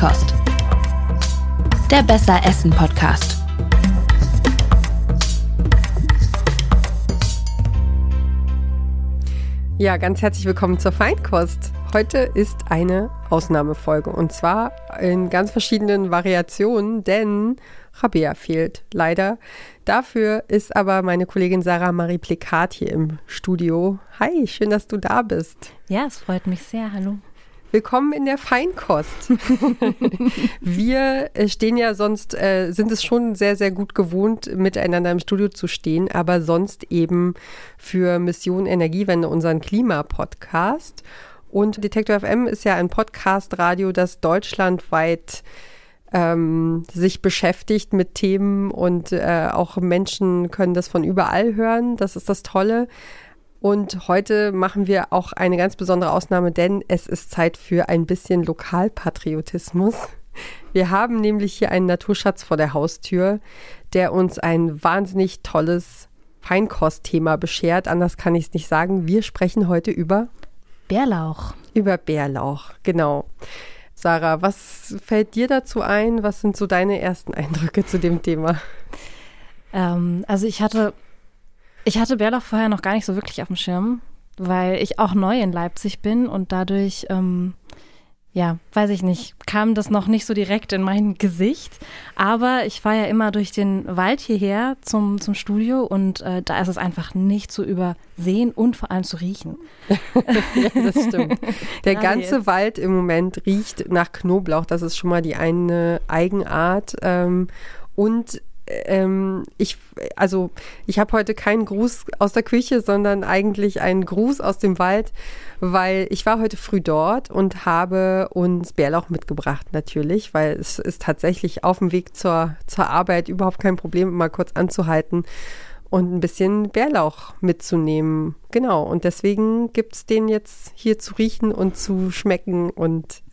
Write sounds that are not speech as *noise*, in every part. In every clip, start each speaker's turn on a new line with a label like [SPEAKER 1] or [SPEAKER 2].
[SPEAKER 1] Feinkost. Der Besser Essen Podcast.
[SPEAKER 2] Ja, ganz herzlich willkommen zur Feinkost. Heute ist eine Ausnahmefolge und zwar in ganz verschiedenen Variationen, denn Rabea fehlt leider. Dafür ist aber meine Kollegin Sarah Marie Plikat hier im Studio. Hi, schön, dass du da bist.
[SPEAKER 3] Ja, es freut mich sehr. Hallo.
[SPEAKER 2] Willkommen in der Feinkost. *laughs* Wir äh, stehen ja sonst, äh, sind es schon sehr, sehr gut gewohnt, miteinander im Studio zu stehen, aber sonst eben für Mission Energiewende, unseren Klimapodcast. Und Detektor FM ist ja ein Podcast-Radio, das deutschlandweit ähm, sich beschäftigt mit Themen und äh, auch Menschen können das von überall hören. Das ist das Tolle. Und heute machen wir auch eine ganz besondere Ausnahme, denn es ist Zeit für ein bisschen Lokalpatriotismus. Wir haben nämlich hier einen Naturschatz vor der Haustür, der uns ein wahnsinnig tolles Feinkostthema beschert. Anders kann ich es nicht sagen. Wir sprechen heute über
[SPEAKER 3] Bärlauch.
[SPEAKER 2] Über Bärlauch, genau. Sarah, was fällt dir dazu ein? Was sind so deine ersten Eindrücke zu dem Thema?
[SPEAKER 3] Ähm, also ich hatte ich hatte Bärlauch vorher noch gar nicht so wirklich auf dem Schirm, weil ich auch neu in Leipzig bin und dadurch, ähm, ja, weiß ich nicht, kam das noch nicht so direkt in mein *laughs* Gesicht. Aber ich fahre ja immer durch den Wald hierher zum, zum Studio und äh, da ist es einfach nicht zu übersehen und vor allem zu riechen. *laughs*
[SPEAKER 2] ja, das stimmt. *laughs* Der Gerade ganze jetzt. Wald im Moment riecht nach Knoblauch. Das ist schon mal die eine Eigenart. Ähm, und ähm, ich, also ich habe heute keinen Gruß aus der Küche, sondern eigentlich einen Gruß aus dem Wald, weil ich war heute früh dort und habe uns Bärlauch mitgebracht natürlich, weil es ist tatsächlich auf dem Weg zur, zur Arbeit überhaupt kein Problem, mal kurz anzuhalten und ein bisschen Bärlauch mitzunehmen. Genau, und deswegen gibt es den jetzt hier zu riechen und zu schmecken und *laughs*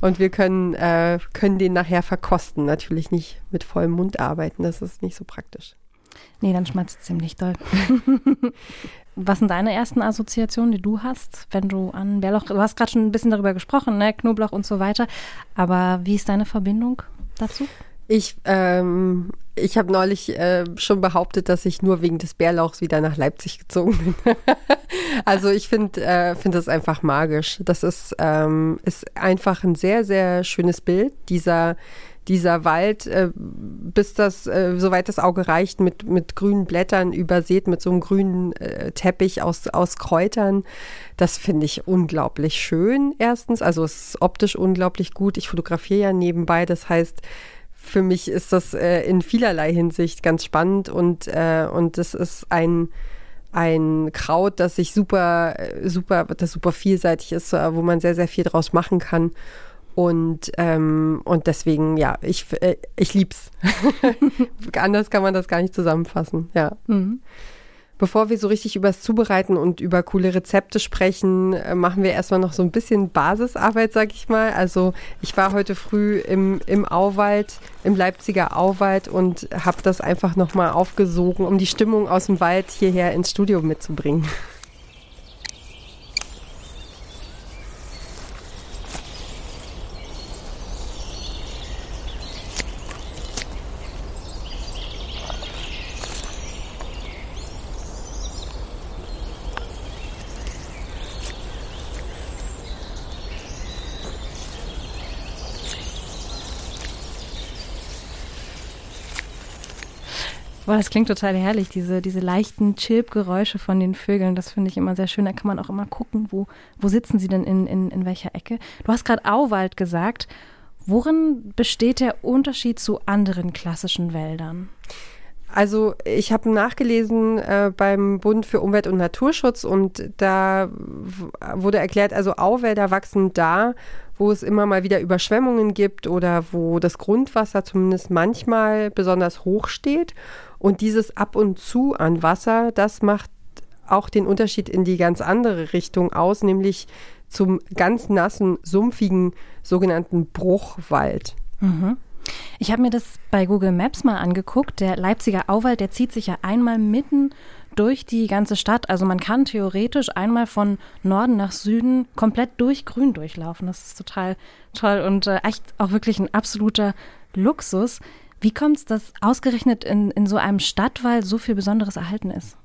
[SPEAKER 2] Und wir können, äh, können den nachher verkosten. Natürlich nicht mit vollem Mund arbeiten, das ist nicht so praktisch.
[SPEAKER 3] Nee, dann schmatzt es ziemlich doll. *laughs* Was sind deine ersten Assoziationen, die du hast, wenn du an Bärlauch, du hast gerade schon ein bisschen darüber gesprochen, ne? Knoblauch und so weiter, aber wie ist deine Verbindung dazu?
[SPEAKER 2] Ich, ähm, ich habe neulich äh, schon behauptet, dass ich nur wegen des Bärlauchs wieder nach Leipzig gezogen bin. *laughs* also ich finde äh, find das einfach magisch. Das ist, ähm, ist einfach ein sehr, sehr schönes Bild. Dieser, dieser Wald, äh, bis das, äh, soweit das Auge reicht, mit, mit grünen Blättern übersät, mit so einem grünen äh, Teppich aus, aus Kräutern. Das finde ich unglaublich schön, erstens. Also es ist optisch unglaublich gut. Ich fotografiere ja nebenbei, das heißt, für mich ist das äh, in vielerlei Hinsicht ganz spannend und, äh, und das ist ein, ein Kraut, das sich super, super, das super vielseitig ist, äh, wo man sehr, sehr viel draus machen kann. Und, ähm, und deswegen, ja, ich, äh, ich lieb's. *laughs* Anders kann man das gar nicht zusammenfassen, ja. Mhm. Bevor wir so richtig übers Zubereiten und über coole Rezepte sprechen, äh, machen wir erstmal noch so ein bisschen Basisarbeit, sag ich mal. Also ich war heute früh im, im Auwald, im Leipziger Auwald und habe das einfach nochmal aufgesogen, um die Stimmung aus dem Wald hierher ins Studio mitzubringen.
[SPEAKER 3] Boah, das klingt total herrlich, diese, diese leichten Chirp-Geräusche von den Vögeln. Das finde ich immer sehr schön. Da kann man auch immer gucken, wo, wo sitzen sie denn in, in, in welcher Ecke. Du hast gerade Auwald gesagt. Worin besteht der Unterschied zu anderen klassischen Wäldern?
[SPEAKER 2] Also ich habe nachgelesen äh, beim Bund für Umwelt und Naturschutz und da wurde erklärt, also Auwälder wachsen da, wo es immer mal wieder Überschwemmungen gibt oder wo das Grundwasser zumindest manchmal besonders hoch steht. Und dieses Ab und zu an Wasser, das macht auch den Unterschied in die ganz andere Richtung aus, nämlich zum ganz nassen, sumpfigen sogenannten Bruchwald.
[SPEAKER 3] Mhm. Ich habe mir das bei Google Maps mal angeguckt. Der Leipziger Auwald, der zieht sich ja einmal mitten durch die ganze Stadt. Also man kann theoretisch einmal von Norden nach Süden komplett durch Grün durchlaufen. Das ist total toll und äh, echt auch wirklich ein absoluter Luxus. Wie kommt es, dass ausgerechnet in, in so einem Stadtwald so viel Besonderes erhalten ist?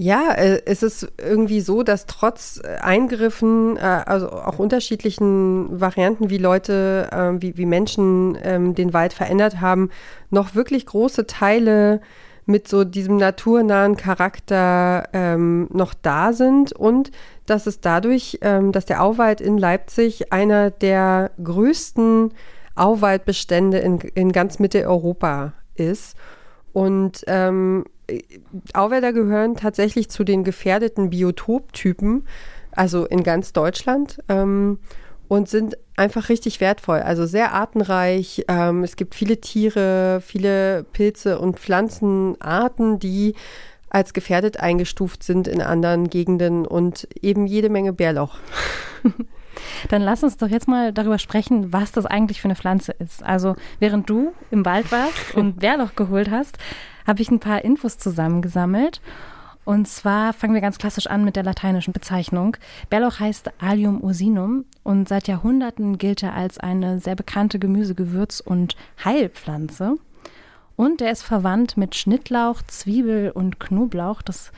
[SPEAKER 2] Ja, äh, es ist irgendwie so, dass trotz Eingriffen, äh, also auch unterschiedlichen Varianten, wie Leute, äh, wie, wie Menschen ähm, den Wald verändert haben, noch wirklich große Teile mit so diesem naturnahen Charakter ähm, noch da sind und dass es dadurch, ähm, dass der Auwald in Leipzig einer der größten Auwaldbestände in, in ganz Mitteleuropa ist. Und ähm, Auwälder gehören tatsächlich zu den gefährdeten Biotoptypen, also in ganz Deutschland, ähm, und sind einfach richtig wertvoll, also sehr artenreich. Ähm, es gibt viele Tiere, viele Pilze und Pflanzenarten, die als gefährdet eingestuft sind in anderen Gegenden und eben jede Menge Bärlauch. *laughs*
[SPEAKER 3] Dann lass uns doch jetzt mal darüber sprechen, was das eigentlich für eine Pflanze ist. Also während du im Wald warst *laughs* und Bärlauch geholt hast, habe ich ein paar Infos zusammengesammelt. Und zwar fangen wir ganz klassisch an mit der lateinischen Bezeichnung. Bärlauch heißt Allium ursinum und seit Jahrhunderten gilt er als eine sehr bekannte Gemüse-, Gewürz- und Heilpflanze. Und er ist verwandt mit Schnittlauch, Zwiebel und Knoblauch. Das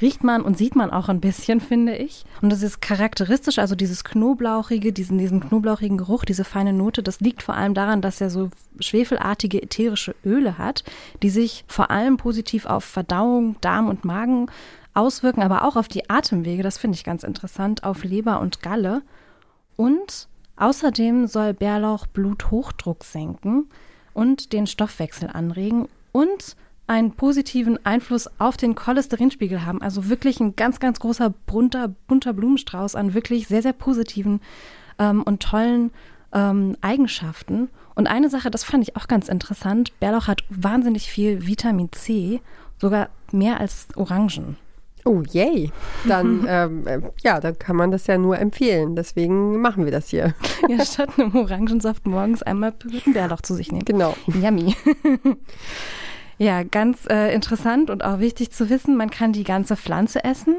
[SPEAKER 3] riecht man und sieht man auch ein bisschen, finde ich. Und das ist charakteristisch, also dieses Knoblauchige, diesen, diesen knoblauchigen Geruch, diese feine Note, das liegt vor allem daran, dass er so schwefelartige ätherische Öle hat, die sich vor allem positiv auf Verdauung, Darm und Magen auswirken, aber auch auf die Atemwege, das finde ich ganz interessant, auf Leber und Galle. Und außerdem soll Bärlauch Bluthochdruck senken und den Stoffwechsel anregen und einen positiven Einfluss auf den Cholesterinspiegel haben. Also wirklich ein ganz, ganz großer, bunter, bunter Blumenstrauß an wirklich sehr, sehr positiven ähm, und tollen ähm, Eigenschaften. Und eine Sache, das fand ich auch ganz interessant, Bärlauch hat wahnsinnig viel Vitamin C, sogar mehr als Orangen.
[SPEAKER 2] Oh, yay. Dann, *laughs* ähm, äh, ja, dann kann man das ja nur empfehlen. Deswegen machen wir das hier. *laughs*
[SPEAKER 3] Ja, statt einem Orangensaft morgens einmal Bärlauch zu sich nehmen.
[SPEAKER 2] Genau.
[SPEAKER 3] Yummy. *laughs* Ja, ganz äh, interessant und auch wichtig zu wissen, man kann die ganze Pflanze essen.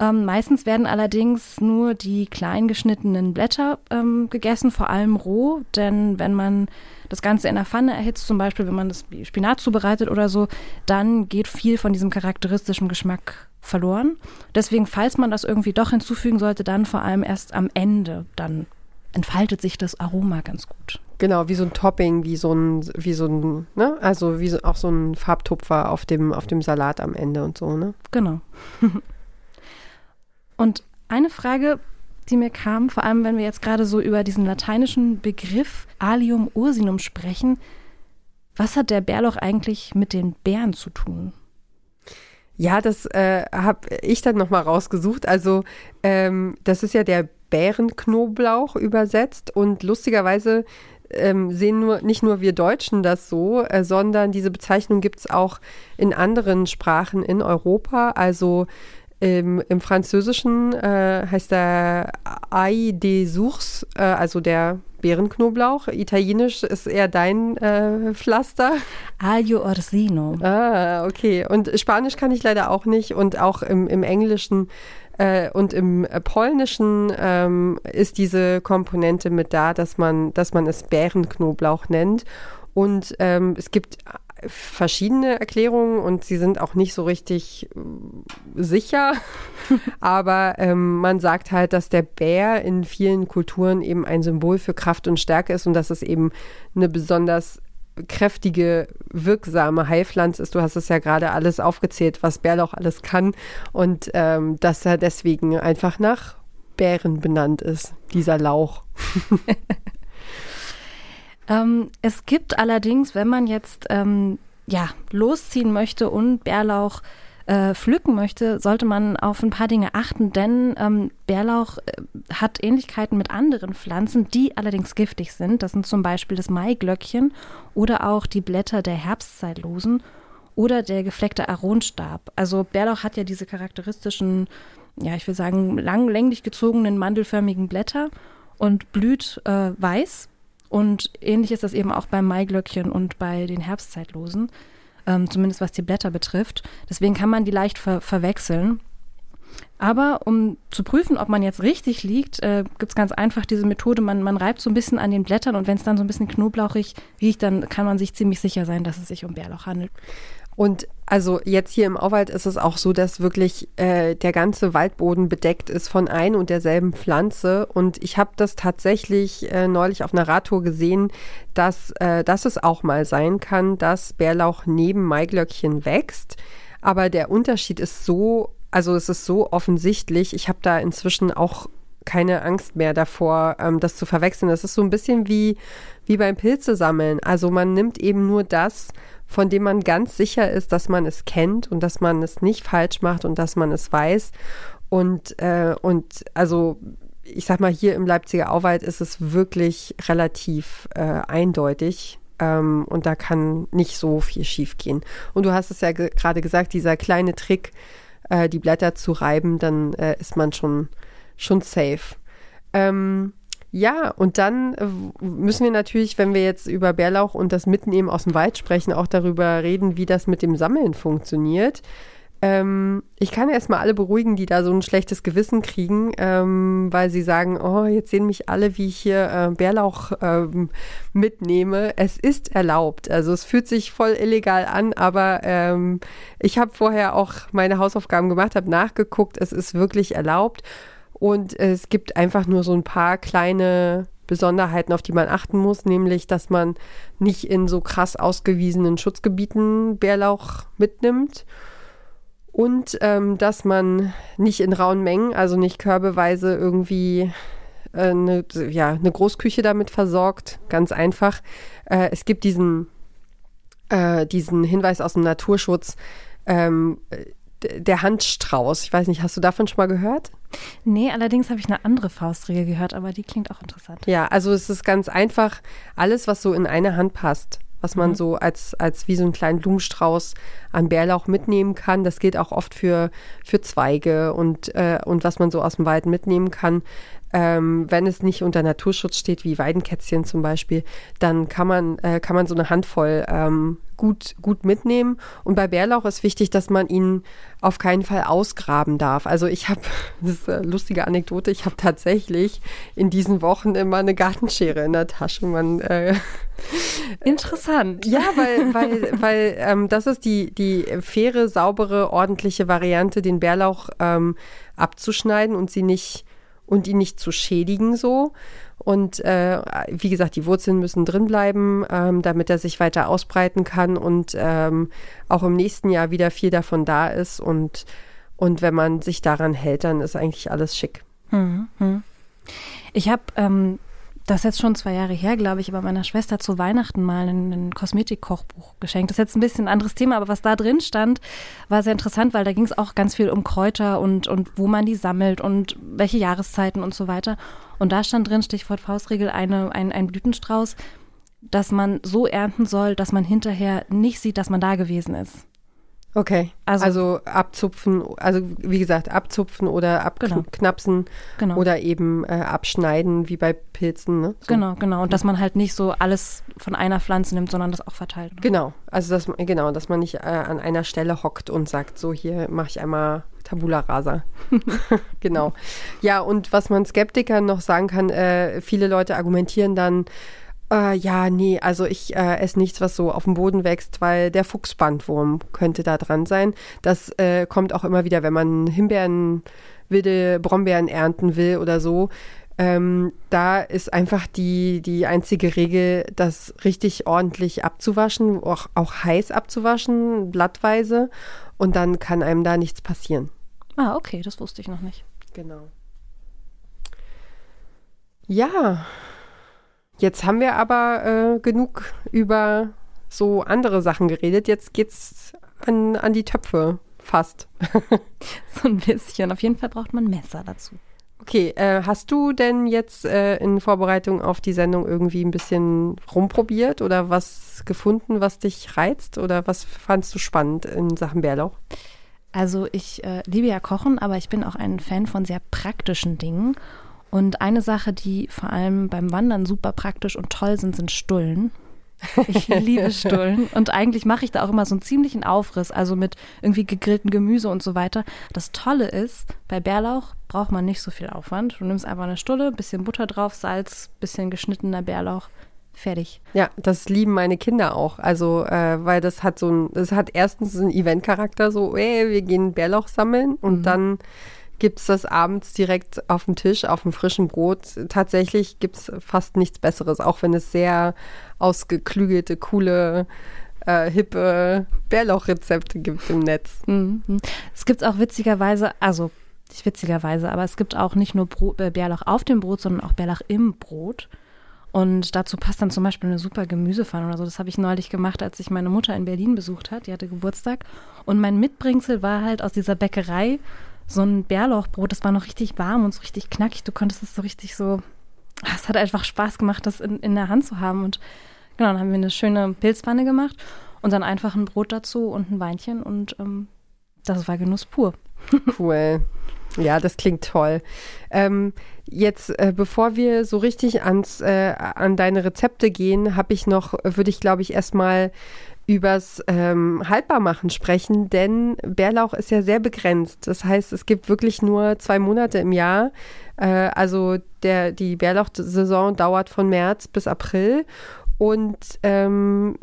[SPEAKER 3] Ähm, meistens werden allerdings nur die klein geschnittenen Blätter ähm, gegessen, vor allem roh, denn wenn man das Ganze in der Pfanne erhitzt, zum Beispiel wenn man das Spinat zubereitet oder so, dann geht viel von diesem charakteristischen Geschmack verloren. Deswegen, falls man das irgendwie doch hinzufügen sollte, dann vor allem erst am Ende, dann entfaltet sich das Aroma ganz gut.
[SPEAKER 2] Genau, wie so ein Topping, wie so ein, wie so ein, ne? Also wie so, auch so ein Farbtupfer auf dem, auf dem Salat am Ende und so, ne?
[SPEAKER 3] Genau. *laughs* und eine Frage, die mir kam, vor allem wenn wir jetzt gerade so über diesen lateinischen Begriff Alium ursinum sprechen, was hat der Bärlauch eigentlich mit den Bären zu tun?
[SPEAKER 2] Ja, das äh, habe ich dann nochmal rausgesucht. Also ähm, das ist ja der Bärenknoblauch übersetzt und lustigerweise ähm, sehen nur nicht nur wir Deutschen das so, äh, sondern diese Bezeichnung gibt es auch in anderen Sprachen in Europa. Also im, im Französischen äh, heißt der Ai des Sours, äh, also der Bärenknoblauch. Italienisch ist eher dein äh, Pflaster.
[SPEAKER 3] Aglio Orsino.
[SPEAKER 2] Ah, okay. Und Spanisch kann ich leider auch nicht. Und auch im, im Englischen äh, und im Polnischen ähm, ist diese Komponente mit da, dass man, dass man es Bärenknoblauch nennt. Und ähm, es gibt verschiedene Erklärungen und sie sind auch nicht so richtig äh, sicher. *laughs* Aber ähm, man sagt halt, dass der Bär in vielen Kulturen eben ein Symbol für Kraft und Stärke ist und dass es eben eine besonders kräftige, wirksame Heilpflanze ist. Du hast es ja gerade alles aufgezählt, was Bärlauch alles kann und ähm, dass er deswegen einfach nach Bären benannt ist, dieser Lauch. *laughs*
[SPEAKER 3] ähm, es gibt allerdings, wenn man jetzt ähm, ja, losziehen möchte und Bärlauch äh, pflücken möchte, sollte man auf ein paar Dinge achten, denn ähm, Bärlauch äh, hat Ähnlichkeiten mit anderen Pflanzen, die allerdings giftig sind. Das sind zum Beispiel das Maiglöckchen oder auch die Blätter der Herbstzeitlosen oder der gefleckte Aronstab. Also Bärlauch hat ja diese charakteristischen, ja, ich will sagen, lang, länglich gezogenen, mandelförmigen Blätter und blüht äh, weiß. Und ähnlich ist das eben auch beim Maiglöckchen und bei den Herbstzeitlosen. Ähm, zumindest was die Blätter betrifft. Deswegen kann man die leicht ver verwechseln. Aber um zu prüfen, ob man jetzt richtig liegt, äh, gibt es ganz einfach diese Methode, man, man reibt so ein bisschen an den Blättern und wenn es dann so ein bisschen knoblauchig riecht, dann kann man sich ziemlich sicher sein, dass es sich um Bärlauch handelt.
[SPEAKER 2] Und also jetzt hier im Auwald ist es auch so, dass wirklich äh, der ganze Waldboden bedeckt ist von ein und derselben Pflanze. Und ich habe das tatsächlich äh, neulich auf einer Radtour gesehen, dass, äh, dass es auch mal sein kann, dass Bärlauch neben Maiglöckchen wächst. Aber der Unterschied ist so also es ist so offensichtlich. Ich habe da inzwischen auch keine Angst mehr davor, ähm, das zu verwechseln. Das ist so ein bisschen wie, wie beim Pilze sammeln. Also man nimmt eben nur das, von dem man ganz sicher ist, dass man es kennt und dass man es nicht falsch macht und dass man es weiß. Und, äh, und also ich sag mal, hier im Leipziger Auwald ist es wirklich relativ äh, eindeutig. Ähm, und da kann nicht so viel schief gehen. Und du hast es ja ge gerade gesagt, dieser kleine Trick, äh, die Blätter zu reiben, dann äh, ist man schon, schon safe. Ähm, ja, und dann äh, müssen wir natürlich, wenn wir jetzt über Bärlauch und das Mitnehmen aus dem Wald sprechen, auch darüber reden, wie das mit dem Sammeln funktioniert. Ähm, ich kann erstmal alle beruhigen, die da so ein schlechtes Gewissen kriegen, ähm, weil sie sagen, oh, jetzt sehen mich alle, wie ich hier äh, Bärlauch ähm, mitnehme. Es ist erlaubt. Also es fühlt sich voll illegal an, aber ähm, ich habe vorher auch meine Hausaufgaben gemacht, habe nachgeguckt, es ist wirklich erlaubt. Und es gibt einfach nur so ein paar kleine Besonderheiten, auf die man achten muss, nämlich, dass man nicht in so krass ausgewiesenen Schutzgebieten Bärlauch mitnimmt und ähm, dass man nicht in rauen Mengen, also nicht körbeweise irgendwie äh, eine, ja, eine Großküche damit versorgt. Ganz einfach. Äh, es gibt diesen, äh, diesen Hinweis aus dem Naturschutz, ähm, der Handstrauß. Ich weiß nicht, hast du davon schon mal gehört?
[SPEAKER 3] Nee, allerdings habe ich eine andere Faustregel gehört, aber die klingt auch interessant.
[SPEAKER 2] Ja, also es ist ganz einfach, alles, was so in eine Hand passt, was man mhm. so als, als wie so einen kleinen Blumenstrauß an Bärlauch mitnehmen kann. Das gilt auch oft für, für Zweige und, äh, und was man so aus dem Wald mitnehmen kann. Ähm, wenn es nicht unter Naturschutz steht, wie Weidenkätzchen zum Beispiel, dann kann man, äh, kann man so eine Handvoll ähm, gut, gut mitnehmen. Und bei Bärlauch ist wichtig, dass man ihn auf keinen Fall ausgraben darf. Also ich habe, *laughs* das ist eine lustige Anekdote, ich habe tatsächlich in diesen Wochen immer eine Gartenschere in der Tasche. Man, äh, *laughs*
[SPEAKER 3] Interessant.
[SPEAKER 2] Ja, weil, weil, weil ähm, das ist die, die faire, saubere, ordentliche Variante, den Bärlauch ähm, abzuschneiden und sie nicht und ihn nicht zu schädigen so. Und äh, wie gesagt, die Wurzeln müssen drin bleiben, ähm, damit er sich weiter ausbreiten kann und ähm, auch im nächsten Jahr wieder viel davon da ist. Und, und wenn man sich daran hält, dann ist eigentlich alles schick. Hm, hm.
[SPEAKER 3] Ich habe ähm, das ist jetzt schon zwei Jahre her, glaube ich, aber meiner Schwester zu Weihnachten mal ein, ein Kosmetikkochbuch geschenkt. Das ist jetzt ein bisschen ein anderes Thema, aber was da drin stand, war sehr interessant, weil da ging es auch ganz viel um Kräuter und, und wo man die sammelt und welche Jahreszeiten und so weiter. Und da stand drin, Stichwort Faustregel, eine, ein, ein Blütenstrauß, dass man so ernten soll, dass man hinterher nicht sieht, dass man da gewesen ist.
[SPEAKER 2] Okay. Also, also, abzupfen, also wie gesagt, abzupfen oder abknapsen genau. genau. oder eben äh, abschneiden, wie bei Pilzen. Ne?
[SPEAKER 3] So. Genau, genau. Und dass man halt nicht so alles von einer Pflanze nimmt, sondern das auch verteilt. Ne?
[SPEAKER 2] Genau. Also dass, genau, dass man nicht äh, an einer Stelle hockt und sagt, so hier mache ich einmal Tabula rasa. *laughs* *laughs* genau. Ja, und was man Skeptikern noch sagen kann, äh, viele Leute argumentieren dann, äh, ja, nee, also ich äh, esse nichts, was so auf dem Boden wächst, weil der Fuchsbandwurm könnte da dran sein. Das äh, kommt auch immer wieder, wenn man Himbeeren, wilde Brombeeren ernten will oder so. Ähm, da ist einfach die, die einzige Regel, das richtig ordentlich abzuwaschen, auch, auch heiß abzuwaschen, blattweise. Und dann kann einem da nichts passieren.
[SPEAKER 3] Ah, okay, das wusste ich noch nicht.
[SPEAKER 2] Genau. Ja, Jetzt haben wir aber äh, genug über so andere Sachen geredet. Jetzt geht's an, an die Töpfe fast. *laughs*
[SPEAKER 3] so ein bisschen. Auf jeden Fall braucht man Messer dazu.
[SPEAKER 2] Okay, äh, hast du denn jetzt äh, in Vorbereitung auf die Sendung irgendwie ein bisschen rumprobiert oder was gefunden, was dich reizt oder was fandst du spannend in Sachen Bärlauch?
[SPEAKER 3] Also ich äh, liebe ja Kochen, aber ich bin auch ein Fan von sehr praktischen Dingen. Und eine Sache, die vor allem beim Wandern super praktisch und toll sind, sind Stullen. Ich liebe *laughs* Stullen und eigentlich mache ich da auch immer so einen ziemlichen Aufriss, also mit irgendwie gegrilltem Gemüse und so weiter. Das Tolle ist, bei Bärlauch braucht man nicht so viel Aufwand. Du nimmst einfach eine Stulle, bisschen Butter drauf, Salz, bisschen geschnittener Bärlauch, fertig.
[SPEAKER 2] Ja, das lieben meine Kinder auch. Also, äh, weil das hat so ein, es hat erstens einen Eventcharakter, so, ey, wir gehen Bärlauch sammeln und mhm. dann gibt es das abends direkt auf dem Tisch, auf dem frischen Brot. Tatsächlich gibt es fast nichts Besseres, auch wenn es sehr ausgeklügelte, coole, äh, hippe Bärlauchrezepte gibt im Netz.
[SPEAKER 3] Mhm. Es gibt auch witzigerweise, also nicht witzigerweise, aber es gibt auch nicht nur Brot, äh, Bärlauch auf dem Brot, sondern auch Bärlauch im Brot. Und dazu passt dann zum Beispiel eine super Gemüsepfanne oder so. Das habe ich neulich gemacht, als ich meine Mutter in Berlin besucht hat. Die hatte Geburtstag. Und mein Mitbringsel war halt aus dieser Bäckerei so ein Bärlauchbrot, das war noch richtig warm und so richtig knackig. Du konntest es so richtig so. Ah, es hat einfach Spaß gemacht, das in, in der Hand zu haben. Und genau, dann haben wir eine schöne Pilzpfanne gemacht und dann einfach ein Brot dazu und ein Weinchen und ähm, das war Genuss pur.
[SPEAKER 2] Cool. Ja, das klingt toll. Ähm, jetzt, äh, bevor wir so richtig ans, äh, an deine Rezepte gehen, habe ich noch, würde ich glaube ich erstmal übers ähm, Haltbarmachen sprechen, denn Bärlauch ist ja sehr begrenzt. Das heißt, es gibt wirklich nur zwei Monate im Jahr. Äh, also der, die Bärlauchsaison dauert von März bis April. Und ähm,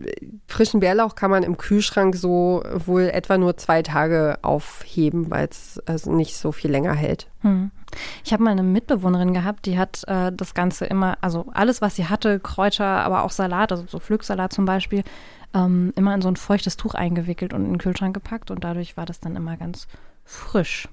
[SPEAKER 2] frischen Bärlauch kann man im Kühlschrank so wohl etwa nur zwei Tage aufheben, weil es also nicht so viel länger hält. Hm.
[SPEAKER 3] Ich habe mal eine Mitbewohnerin gehabt, die hat äh, das Ganze immer, also alles, was sie hatte, Kräuter, aber auch Salat, also so Pflücksalat zum Beispiel, ähm, immer in so ein feuchtes Tuch eingewickelt und in den Kühlschrank gepackt und dadurch war das dann immer ganz frisch.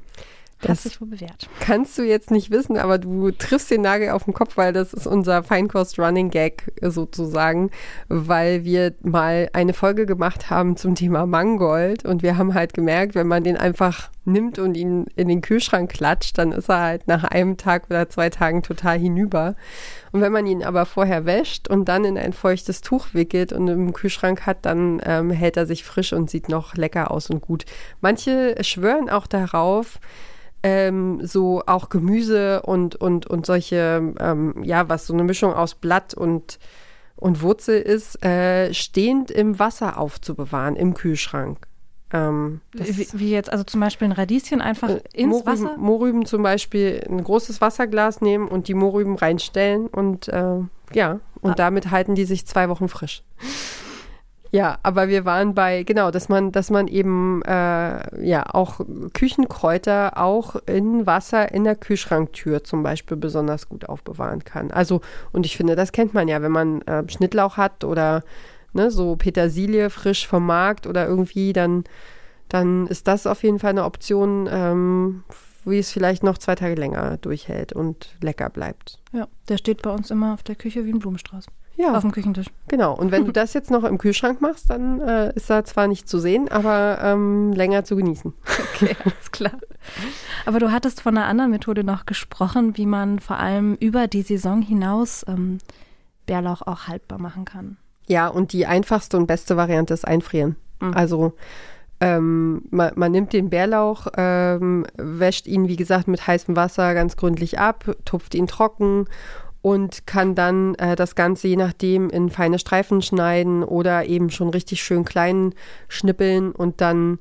[SPEAKER 2] Das Hat sich wohl bewährt. Kannst du jetzt nicht wissen, aber du triffst den Nagel auf den Kopf, weil das ist unser Feinkost-Running-Gag sozusagen, weil wir mal eine Folge gemacht haben zum Thema Mangold und wir haben halt gemerkt, wenn man den einfach nimmt und ihn in den Kühlschrank klatscht, dann ist er halt nach einem Tag oder zwei Tagen total hinüber. Und wenn man ihn aber vorher wäscht und dann in ein feuchtes Tuch wickelt und im Kühlschrank hat, dann ähm, hält er sich frisch und sieht noch lecker aus und gut. Manche schwören auch darauf, ähm, so auch Gemüse und, und, und solche, ähm, ja, was so eine Mischung aus Blatt und, und Wurzel ist, äh, stehend im Wasser aufzubewahren, im Kühlschrank.
[SPEAKER 3] Ähm, wie, wie, jetzt, also zum Beispiel ein Radieschen einfach äh, ins
[SPEAKER 2] Mohrrüben,
[SPEAKER 3] Wasser?
[SPEAKER 2] Mohrrüben zum Beispiel ein großes Wasserglas nehmen und die Mohrrüben reinstellen und äh, ja, und ah. damit halten die sich zwei Wochen frisch. Ja, aber wir waren bei, genau, dass man, dass man eben äh, ja auch Küchenkräuter auch in Wasser in der Kühlschranktür zum Beispiel besonders gut aufbewahren kann. Also, und ich finde, das kennt man ja, wenn man äh, Schnittlauch hat oder ne, so Petersilie frisch vom Markt oder irgendwie, dann, dann ist das auf jeden Fall eine Option, ähm, wie es vielleicht noch zwei Tage länger durchhält und lecker bleibt.
[SPEAKER 3] Ja, der steht bei uns immer auf der Küche wie ein Blumenstrauß. Ja. Auf dem Küchentisch.
[SPEAKER 2] Genau. Und wenn du *laughs* das jetzt noch im Kühlschrank machst, dann äh, ist er zwar nicht zu sehen, aber ähm, länger zu genießen.
[SPEAKER 3] Okay, *laughs* alles klar. Aber du hattest von einer anderen Methode noch gesprochen, wie man vor allem über die Saison hinaus ähm, Bärlauch auch haltbar machen kann.
[SPEAKER 2] Ja, und die einfachste und beste Variante ist einfrieren. Mhm. Also ähm, man, man, nimmt den Bärlauch, ähm, wäscht ihn, wie gesagt, mit heißem Wasser ganz gründlich ab, tupft ihn trocken und kann dann äh, das Ganze je nachdem in feine Streifen schneiden oder eben schon richtig schön klein schnippeln und dann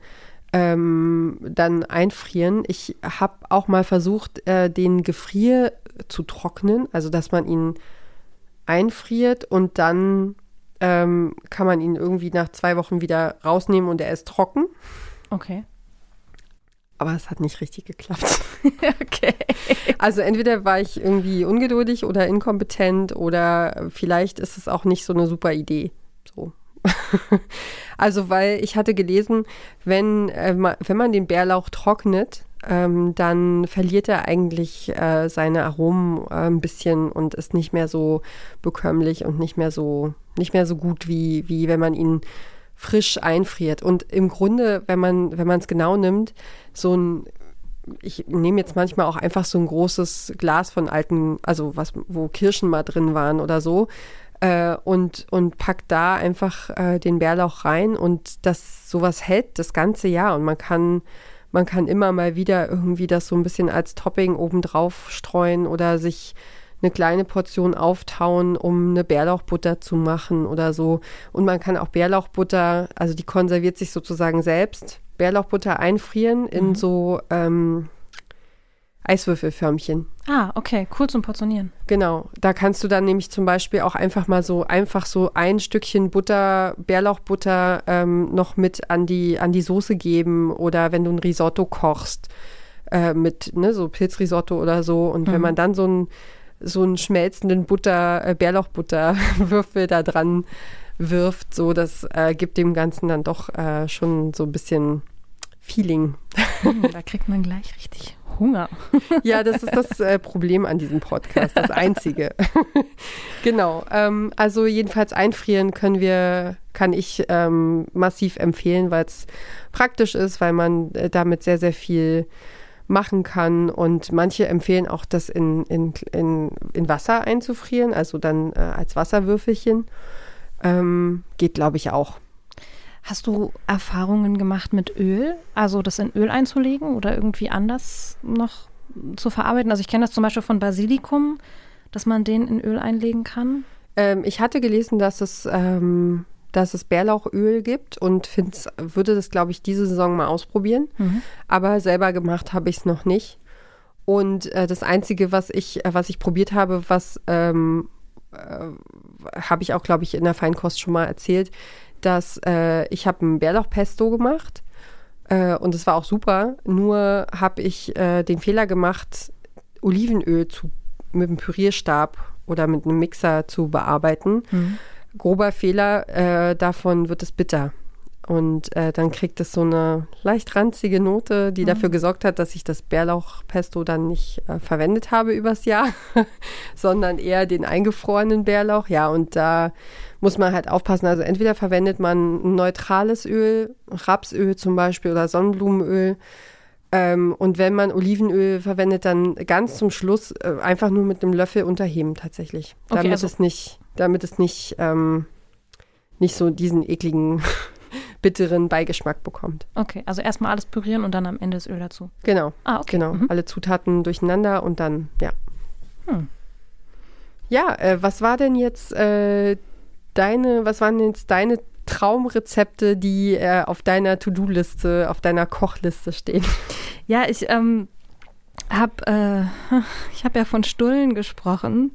[SPEAKER 2] ähm, dann einfrieren. Ich habe auch mal versucht, äh, den Gefrier zu trocknen, also dass man ihn einfriert und dann ähm, kann man ihn irgendwie nach zwei Wochen wieder rausnehmen und er ist trocken.
[SPEAKER 3] Okay
[SPEAKER 2] aber es hat nicht richtig geklappt. *laughs* okay. Also entweder war ich irgendwie ungeduldig oder inkompetent oder vielleicht ist es auch nicht so eine super Idee. So. *laughs* also weil ich hatte gelesen, wenn, äh, wenn man den Bärlauch trocknet, ähm, dann verliert er eigentlich äh, seine Aromen äh, ein bisschen und ist nicht mehr so bekömmlich und nicht mehr so, nicht mehr so gut, wie, wie wenn man ihn frisch einfriert. Und im Grunde, wenn man, wenn man es genau nimmt, so ein ich nehme jetzt manchmal auch einfach so ein großes Glas von alten, also was, wo Kirschen mal drin waren oder so, äh, und, und pack da einfach äh, den Bärlauch rein und das sowas hält das ganze Jahr und man kann, man kann immer mal wieder irgendwie das so ein bisschen als Topping obendrauf streuen oder sich eine kleine Portion auftauen, um eine Bärlauchbutter zu machen oder so. Und man kann auch Bärlauchbutter, also die konserviert sich sozusagen selbst, Bärlauchbutter einfrieren in
[SPEAKER 3] Mhm.
[SPEAKER 2] so ähm, Eiswürfelförmchen.
[SPEAKER 3] Ah, okay, cool zum Portionieren.
[SPEAKER 2] Genau, da kannst du dann nämlich zum Beispiel auch einfach mal so einfach so ein Stückchen Butter, Bärlauchbutter ähm, noch mit an die an die Soße geben oder wenn du ein Risotto kochst äh, mit ne so Pilzrisotto oder so und wenn
[SPEAKER 3] Mhm.
[SPEAKER 2] man dann so einen so einen schmelzenden Butter äh, Bärlauchbutterwürfel *laughs* da dran wirft, so das äh, gibt dem Ganzen dann doch äh, schon so ein bisschen Feeling.
[SPEAKER 3] Da kriegt man gleich richtig Hunger.
[SPEAKER 2] Ja, das ist das äh, Problem an diesem Podcast, das einzige. *laughs* genau. Ähm, also jedenfalls einfrieren können wir, kann ich ähm, massiv empfehlen, weil es praktisch ist, weil man äh, damit sehr, sehr viel machen kann. Und manche empfehlen auch, das in, in, in, in Wasser einzufrieren, also dann äh, als Wasserwürfelchen. Ähm, geht, glaube ich, auch.
[SPEAKER 3] Hast du Erfahrungen gemacht mit Öl? Also das in Öl einzulegen oder irgendwie anders noch zu verarbeiten? Also ich kenne das zum Beispiel von Basilikum, dass man den in Öl einlegen kann.
[SPEAKER 2] Ähm, ich hatte gelesen, dass es, ähm, dass es Bärlauchöl gibt und find's, würde das, glaube ich, diese Saison mal ausprobieren. Aber selber gemacht habe ich es noch nicht. Und äh, das Einzige, was ich, äh, was ich probiert habe, was ähm, äh, habe ich auch, glaube ich, in der Feinkost schon mal erzählt, dass äh, ich habe ein Bärlauchpesto gemacht äh, und es war auch super. Nur habe ich äh, den Fehler gemacht, Olivenöl zu, mit einem Pürierstab oder mit einem Mixer zu bearbeiten. Grober Fehler, äh, davon wird es bitter. Und äh, dann kriegt es so eine leicht ranzige Note, die dafür gesorgt hat, dass ich das Bärlauchpesto dann nicht äh, verwendet habe übers Jahr, *laughs* sondern eher den eingefrorenen Bärlauch. Ja, und da muss man halt aufpassen. Also entweder verwendet man ein neutrales Öl, Rapsöl zum Beispiel oder Sonnenblumenöl. Ähm, und wenn man Olivenöl verwendet, dann ganz zum Schluss äh, einfach nur mit einem Löffel unterheben tatsächlich.
[SPEAKER 3] Okay,
[SPEAKER 2] Damit
[SPEAKER 3] also-
[SPEAKER 2] es nicht, damit es nicht, ähm, nicht so diesen ekligen, *laughs* bitteren Beigeschmack bekommt.
[SPEAKER 3] Okay, also erstmal alles pürieren und dann am Ende das Öl dazu.
[SPEAKER 2] Genau.
[SPEAKER 3] Ah, okay.
[SPEAKER 2] Genau,
[SPEAKER 3] Mhm.
[SPEAKER 2] alle Zutaten durcheinander und dann, ja.
[SPEAKER 3] Hm.
[SPEAKER 2] Ja, äh, was war denn jetzt äh, deine, was waren denn jetzt deine Traumrezepte, die äh, auf deiner To-Do-Liste, auf deiner Kochliste stehen? *laughs*
[SPEAKER 3] Ja, ich ähm, habe äh, *laughs* ich hab ja von Stullen gesprochen.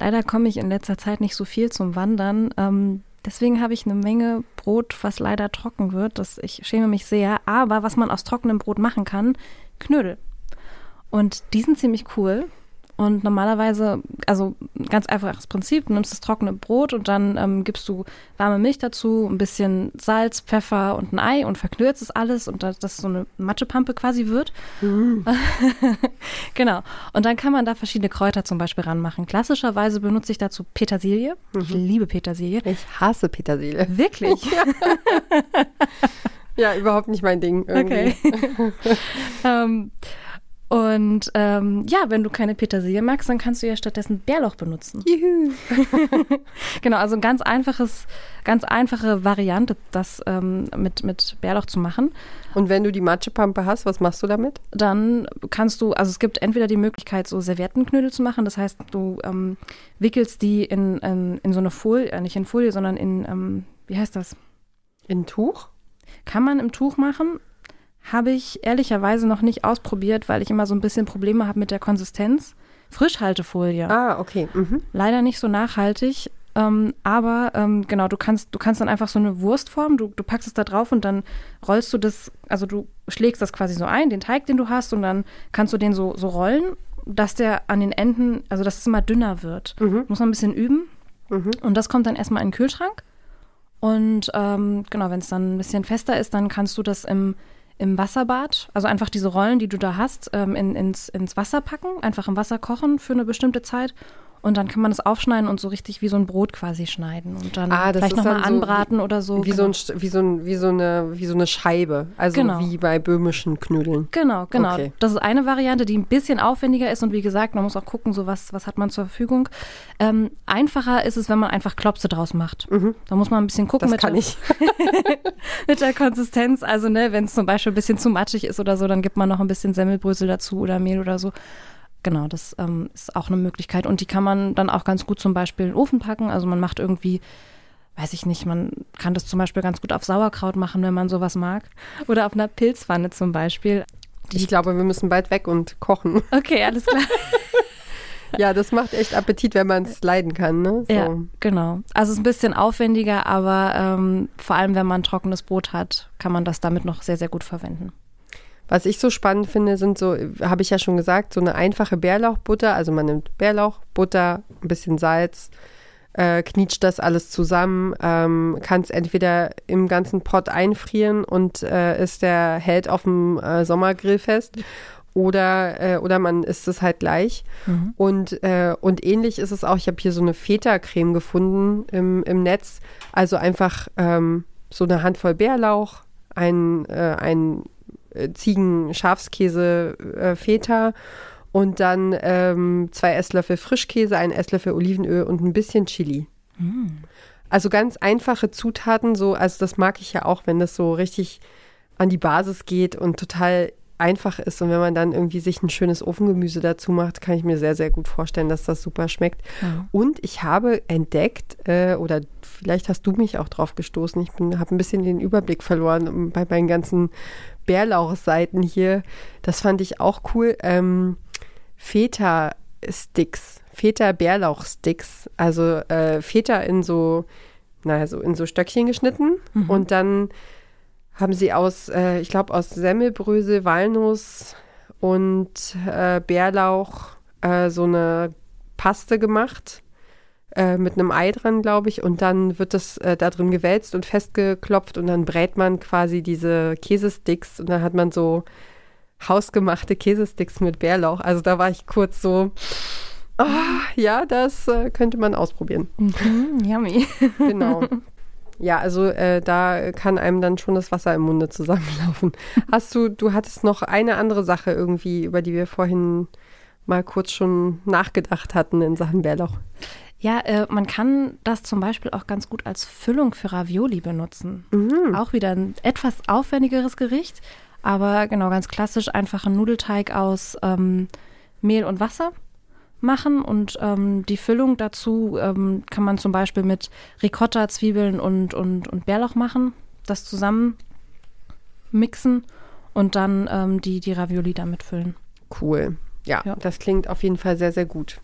[SPEAKER 3] Leider komme ich in letzter Zeit nicht so viel zum Wandern. Ähm, deswegen habe ich eine Menge Brot, was leider trocken wird. Das, ich schäme mich sehr. Aber was man aus trockenem Brot machen kann, Knödel. Und die sind ziemlich cool. Und normalerweise, also ganz einfaches Prinzip, du nimmst das trockene Brot und dann ähm, gibst du warme Milch dazu, ein bisschen Salz, Pfeffer und ein Ei und verknürzt es alles und dass das so eine Matschepampe quasi wird. *laughs* genau. Und dann kann man da verschiedene Kräuter zum Beispiel ranmachen. Klassischerweise benutze ich dazu Petersilie. Ich liebe Petersilie.
[SPEAKER 2] Ich hasse Petersilie.
[SPEAKER 3] Wirklich? *laughs*
[SPEAKER 2] Ja, überhaupt nicht mein Ding. Irgendwie.
[SPEAKER 3] Okay. *laughs* ähm, und ähm, ja, wenn du keine Petersilie magst, dann kannst du ja stattdessen Bärlauch benutzen.
[SPEAKER 2] Juhu. *laughs* *laughs*
[SPEAKER 3] Genau, also ein ganz einfaches, ganz einfache Variante, das ähm, mit, mit Bärlauch zu machen.
[SPEAKER 2] Und wenn du die Matschepampe hast, was machst du damit?
[SPEAKER 3] Dann kannst du, also es gibt entweder die Möglichkeit, so Serviettenknödel zu machen. Das heißt, du ähm, wickelst die in, in, in so eine Folie, äh, nicht in Folie, sondern in, ähm, wie heißt das?
[SPEAKER 2] In Tuch?
[SPEAKER 3] Kann man im Tuch machen. Habe ich ehrlicherweise noch nicht ausprobiert, weil ich immer so ein bisschen Probleme habe mit der Konsistenz. Frischhaltefolie.
[SPEAKER 2] Ah, okay. Mhm.
[SPEAKER 3] Leider nicht so nachhaltig. Ähm, aber ähm, genau, du kannst, du kannst dann einfach so eine Wurstform, du, du packst es da drauf und dann rollst du das, also du schlägst das quasi so ein, den Teig, den du hast, und dann kannst du den so, so rollen, dass der an den Enden, also dass es immer dünner wird. Muss man ein bisschen üben. Und das kommt dann erstmal in den Kühlschrank. Und ähm, genau, wenn es dann ein bisschen fester ist, dann kannst du das im, im Wasserbad, also einfach diese Rollen, die du da hast, ähm, in, ins, ins Wasser packen, einfach im Wasser kochen für eine bestimmte Zeit. Und dann kann man das aufschneiden und so richtig wie so ein Brot quasi schneiden. Und dann
[SPEAKER 2] Ah,
[SPEAKER 3] vielleicht nochmal
[SPEAKER 2] so
[SPEAKER 3] anbraten oder so.
[SPEAKER 2] Wie,
[SPEAKER 3] genau.
[SPEAKER 2] so ein, St- wie, so ein, wie, so eine, wie so eine Scheibe. Also
[SPEAKER 3] Genau.
[SPEAKER 2] wie bei böhmischen Knödeln.
[SPEAKER 3] Genau, genau.
[SPEAKER 2] Okay.
[SPEAKER 3] Das ist eine Variante, die ein bisschen aufwendiger ist und wie gesagt, man muss auch gucken, so was, was hat man zur Verfügung. Ähm, einfacher ist es, wenn man einfach Klopse draus macht. Da muss man ein bisschen gucken
[SPEAKER 2] Das
[SPEAKER 3] mit,
[SPEAKER 2] kann
[SPEAKER 3] der,
[SPEAKER 2] ich. *laughs*
[SPEAKER 3] mit der Konsistenz. Also, ne, wenn es zum Beispiel ein bisschen zu matschig ist oder so, dann gibt man noch ein bisschen Semmelbrösel dazu oder Mehl oder so. Genau, das ähm, ist auch eine Möglichkeit. Und die kann man dann auch ganz gut zum Beispiel in den Ofen packen. Also man macht irgendwie, weiß ich nicht, man kann das zum Beispiel ganz gut auf Sauerkraut machen, wenn man sowas mag. Oder auf einer Pilzpfanne zum Beispiel.
[SPEAKER 2] Ich glaube, wir müssen bald weg und kochen. *laughs*
[SPEAKER 3] Okay, alles klar. *laughs*
[SPEAKER 2] ja, das macht echt Appetit, wenn man es leiden kann. Ne?
[SPEAKER 3] So. Ja, genau. Also es ist ein bisschen aufwendiger, aber ähm, vor allem, wenn man trockenes Brot hat, kann man das damit noch sehr, sehr gut verwenden.
[SPEAKER 2] Was ich so spannend finde, sind so, habe ich ja schon gesagt, so eine einfache Bärlauchbutter. Also man nimmt Bärlauch, Butter, ein bisschen Salz, äh, knietscht das alles zusammen, ähm, kann es entweder im ganzen Pot einfrieren und äh, ist der hält auf dem äh, Sommergrill fest oder, äh, oder man isst es halt gleich. Mhm. Und, äh, und ähnlich ist es auch, ich habe hier so eine Feta-Creme gefunden im, im Netz. Also einfach ähm, so eine Handvoll Bärlauch, ein, äh, ein äh, Ziegen-Schafskäse äh, Feta und dann ähm, zwei Esslöffel Frischkäse, ein Esslöffel Olivenöl und ein bisschen Chili. Mm. Also ganz einfache Zutaten, so, also das mag ich ja auch, wenn das so richtig an die Basis geht und total einfach ist. Und wenn man dann irgendwie sich ein schönes Ofengemüse dazu macht, kann ich mir sehr, sehr gut vorstellen, dass das super schmeckt. Ja. Und ich habe entdeckt, äh, oder vielleicht hast du mich auch drauf gestoßen, ich habe ein bisschen den Überblick verloren bei meinen ganzen Bärlauchseiten hier. Das fand ich auch cool. Ähm, Feta-Sticks, Feta-Bärlauch-Sticks. Also äh, Feta in so, naja, so in so Stöckchen geschnitten mhm. und dann haben sie aus, äh, ich glaube, aus Semmelbrösel, Walnuss und äh, Bärlauch äh, so eine Paste gemacht äh, mit einem Ei dran, glaube ich. Und dann wird das äh, da drin gewälzt und festgeklopft und dann brät man quasi diese Käsesticks und dann hat man so hausgemachte Käsesticks mit Bärlauch. Also da war ich kurz so, oh, ja, das äh, könnte man ausprobieren.
[SPEAKER 3] Mhm, yummy.
[SPEAKER 2] Genau. *laughs* Ja, also äh, da kann einem dann schon das Wasser im Munde zusammenlaufen. *laughs* Hast du, du hattest noch eine andere Sache irgendwie, über die wir vorhin mal kurz schon nachgedacht hatten in Sachen Bärlauch.
[SPEAKER 3] Ja, äh, man kann das zum Beispiel auch ganz gut als Füllung für Ravioli benutzen. Mhm. Auch wieder ein etwas aufwendigeres Gericht, aber genau ganz klassisch einfach ein Nudelteig aus ähm, Mehl und Wasser machen und ähm, die Füllung dazu ähm, kann man zum Beispiel mit Ricotta, Zwiebeln und, und, und Bärlauch machen, das zusammen mixen und dann ähm, die, die Ravioli damit füllen.
[SPEAKER 2] Cool. Ja, ja, das klingt auf jeden Fall sehr, sehr gut.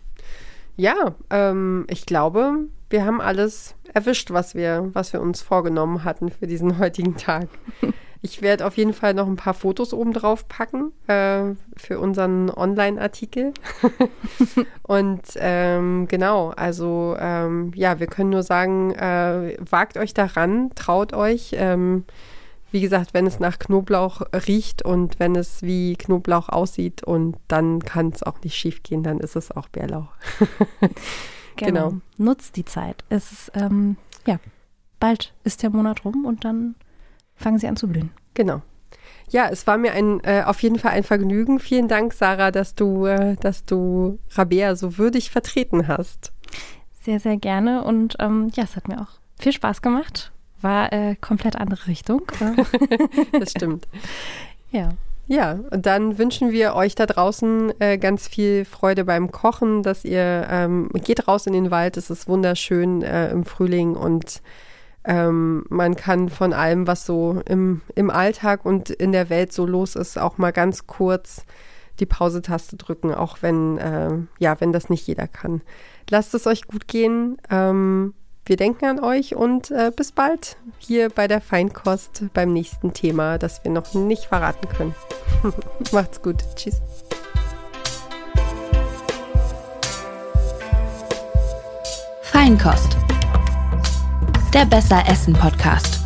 [SPEAKER 2] Ja, ähm, ich glaube, wir haben alles erwischt, was wir, was wir uns vorgenommen hatten für diesen *laughs* heutigen Tag. Ich werde auf jeden Fall noch ein paar Fotos oben drauf packen äh, für unseren Online-Artikel. *laughs* und ähm, genau, also ähm, ja, wir können nur sagen, äh, wagt euch daran, traut euch. Ähm, wie gesagt, wenn es nach Knoblauch riecht und wenn es wie Knoblauch aussieht und dann kann es auch nicht schief gehen, dann ist es auch Bärlauch. *laughs*
[SPEAKER 3] genau. genau. Nutzt die Zeit. Es ist, ähm, ja, bald ist der Monat rum und dann fangen sie an zu blühen.
[SPEAKER 2] Genau. Ja, es war mir ein, äh, auf jeden Fall ein Vergnügen. Vielen Dank, Sarah, dass du, äh, dass du Rabea so würdig vertreten hast.
[SPEAKER 3] Sehr, sehr gerne. Und ähm, ja, es hat mir auch viel Spaß gemacht. War äh, komplett andere Richtung. *laughs*
[SPEAKER 2] das stimmt.
[SPEAKER 3] ja.
[SPEAKER 2] Ja, und dann wünschen wir euch da draußen äh, ganz viel Freude beim Kochen, dass ihr ähm, geht raus in den Wald, es ist wunderschön äh, im Frühling und ähm, man kann von allem, was so im, im Alltag und in der Welt so los ist, auch mal ganz kurz die Pause-Taste drücken, auch wenn, äh, ja, wenn das nicht jeder kann. Lasst es euch gut gehen. Ähm, wir denken an euch und äh, bis bald hier bei der Feinkost beim nächsten Thema, das wir noch nicht verraten können. *laughs* Macht's gut. Tschüss.
[SPEAKER 1] Feinkost der Besser Essen Podcast.